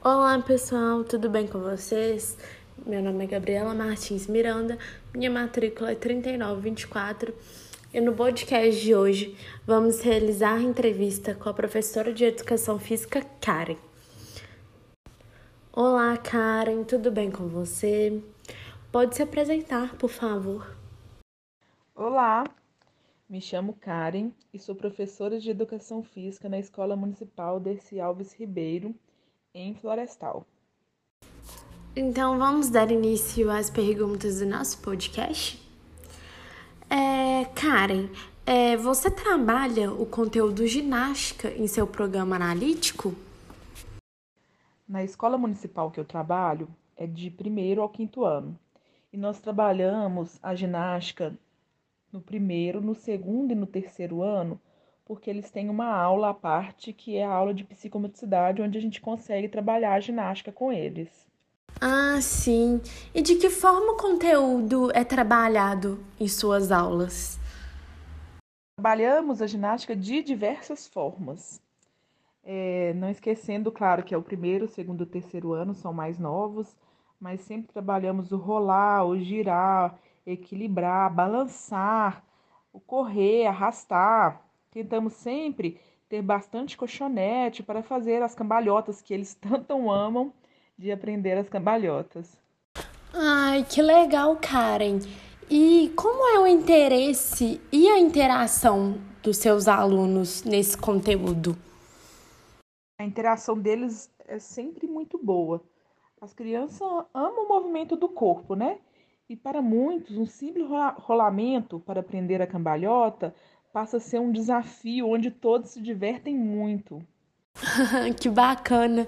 Olá pessoal, tudo bem com vocês? Meu nome é Gabriela Martins Miranda, minha matrícula é 3924 e no podcast de hoje vamos realizar a entrevista com a professora de Educação Física Karen. Olá Karen, tudo bem com você? Pode se apresentar, por favor. Olá, me chamo Karen e sou professora de Educação Física na Escola Municipal Dercy Alves Ribeiro, em Florestal. Então vamos dar início às perguntas do nosso podcast? É, Karen, é, você trabalha o conteúdo ginástica em seu programa analítico? Na escola municipal que eu trabalho é de primeiro ao quinto ano. E nós trabalhamos a ginástica no primeiro, no segundo e no terceiro ano, porque eles têm uma aula à parte que é a aula de psicomotricidade, onde a gente consegue trabalhar a ginástica com eles. Ah, sim. E de que forma o conteúdo é trabalhado em suas aulas? Trabalhamos a ginástica de diversas formas. É, não esquecendo, claro, que é o primeiro, segundo e terceiro ano, são mais novos, mas sempre trabalhamos o rolar, o girar, equilibrar, balançar, o correr, arrastar. Tentamos sempre ter bastante colchonete para fazer as cambalhotas que eles tanto amam de aprender as cambalhotas. Ai, que legal, Karen. E como é o interesse e a interação dos seus alunos nesse conteúdo? A interação deles é sempre muito boa. As crianças amam o movimento do corpo, né? E para muitos, um simples rolamento para aprender a cambalhota passa a ser um desafio onde todos se divertem muito. que bacana!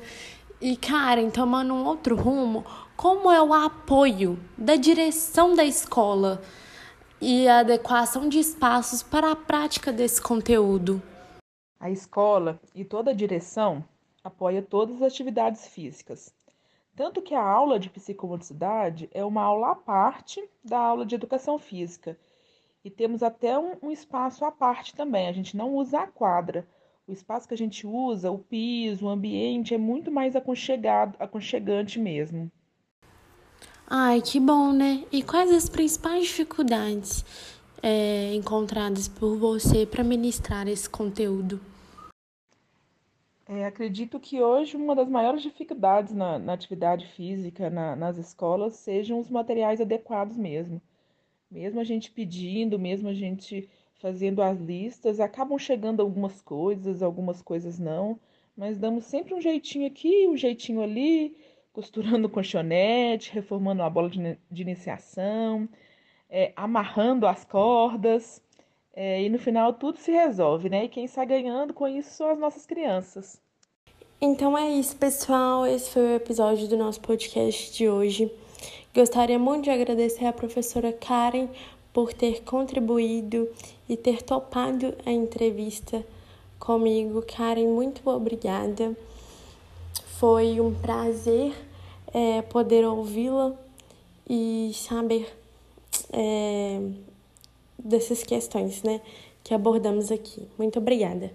E Karen, tomando um outro rumo, como é o apoio da direção da escola e a adequação de espaços para a prática desse conteúdo? A escola e toda a direção apoia todas as atividades físicas, tanto que a aula de psicomotricidade é uma aula à parte da aula de educação física. E temos até um, um, espaço à parte também. A gente não usa a quadra. O espaço que a gente usa, o piso, o ambiente, é muito mais aconchegado, aconchegante mesmo. Ai, que bom, né? E quais as principais dificuldades é, encontradas por você para ministrar esse conteúdo? É, acredito que hoje uma das maiores dificuldades na, na atividade física na, nas escolas sejam os materiais adequados mesmo. Mesmo a gente pedindo, mesmo a gente fazendo as listas, acabam chegando algumas coisas, algumas coisas não, mas damos sempre um jeitinho aqui, um jeitinho ali, costurando o colchonete, reformando a bola de, de iniciação, é, amarrando as cordas. É, e no final tudo se resolve, né? E quem está ganhando com isso são as nossas crianças. Então é isso, pessoal. Esse foi o episódio do nosso podcast de hoje. Gostaria muito de agradecer à professora Karen por ter contribuído e ter topado a entrevista comigo. Karen, muito obrigada. Foi um prazer é, poder ouvi-la e saber é, dessas questões né, que abordamos aqui. Muito obrigada.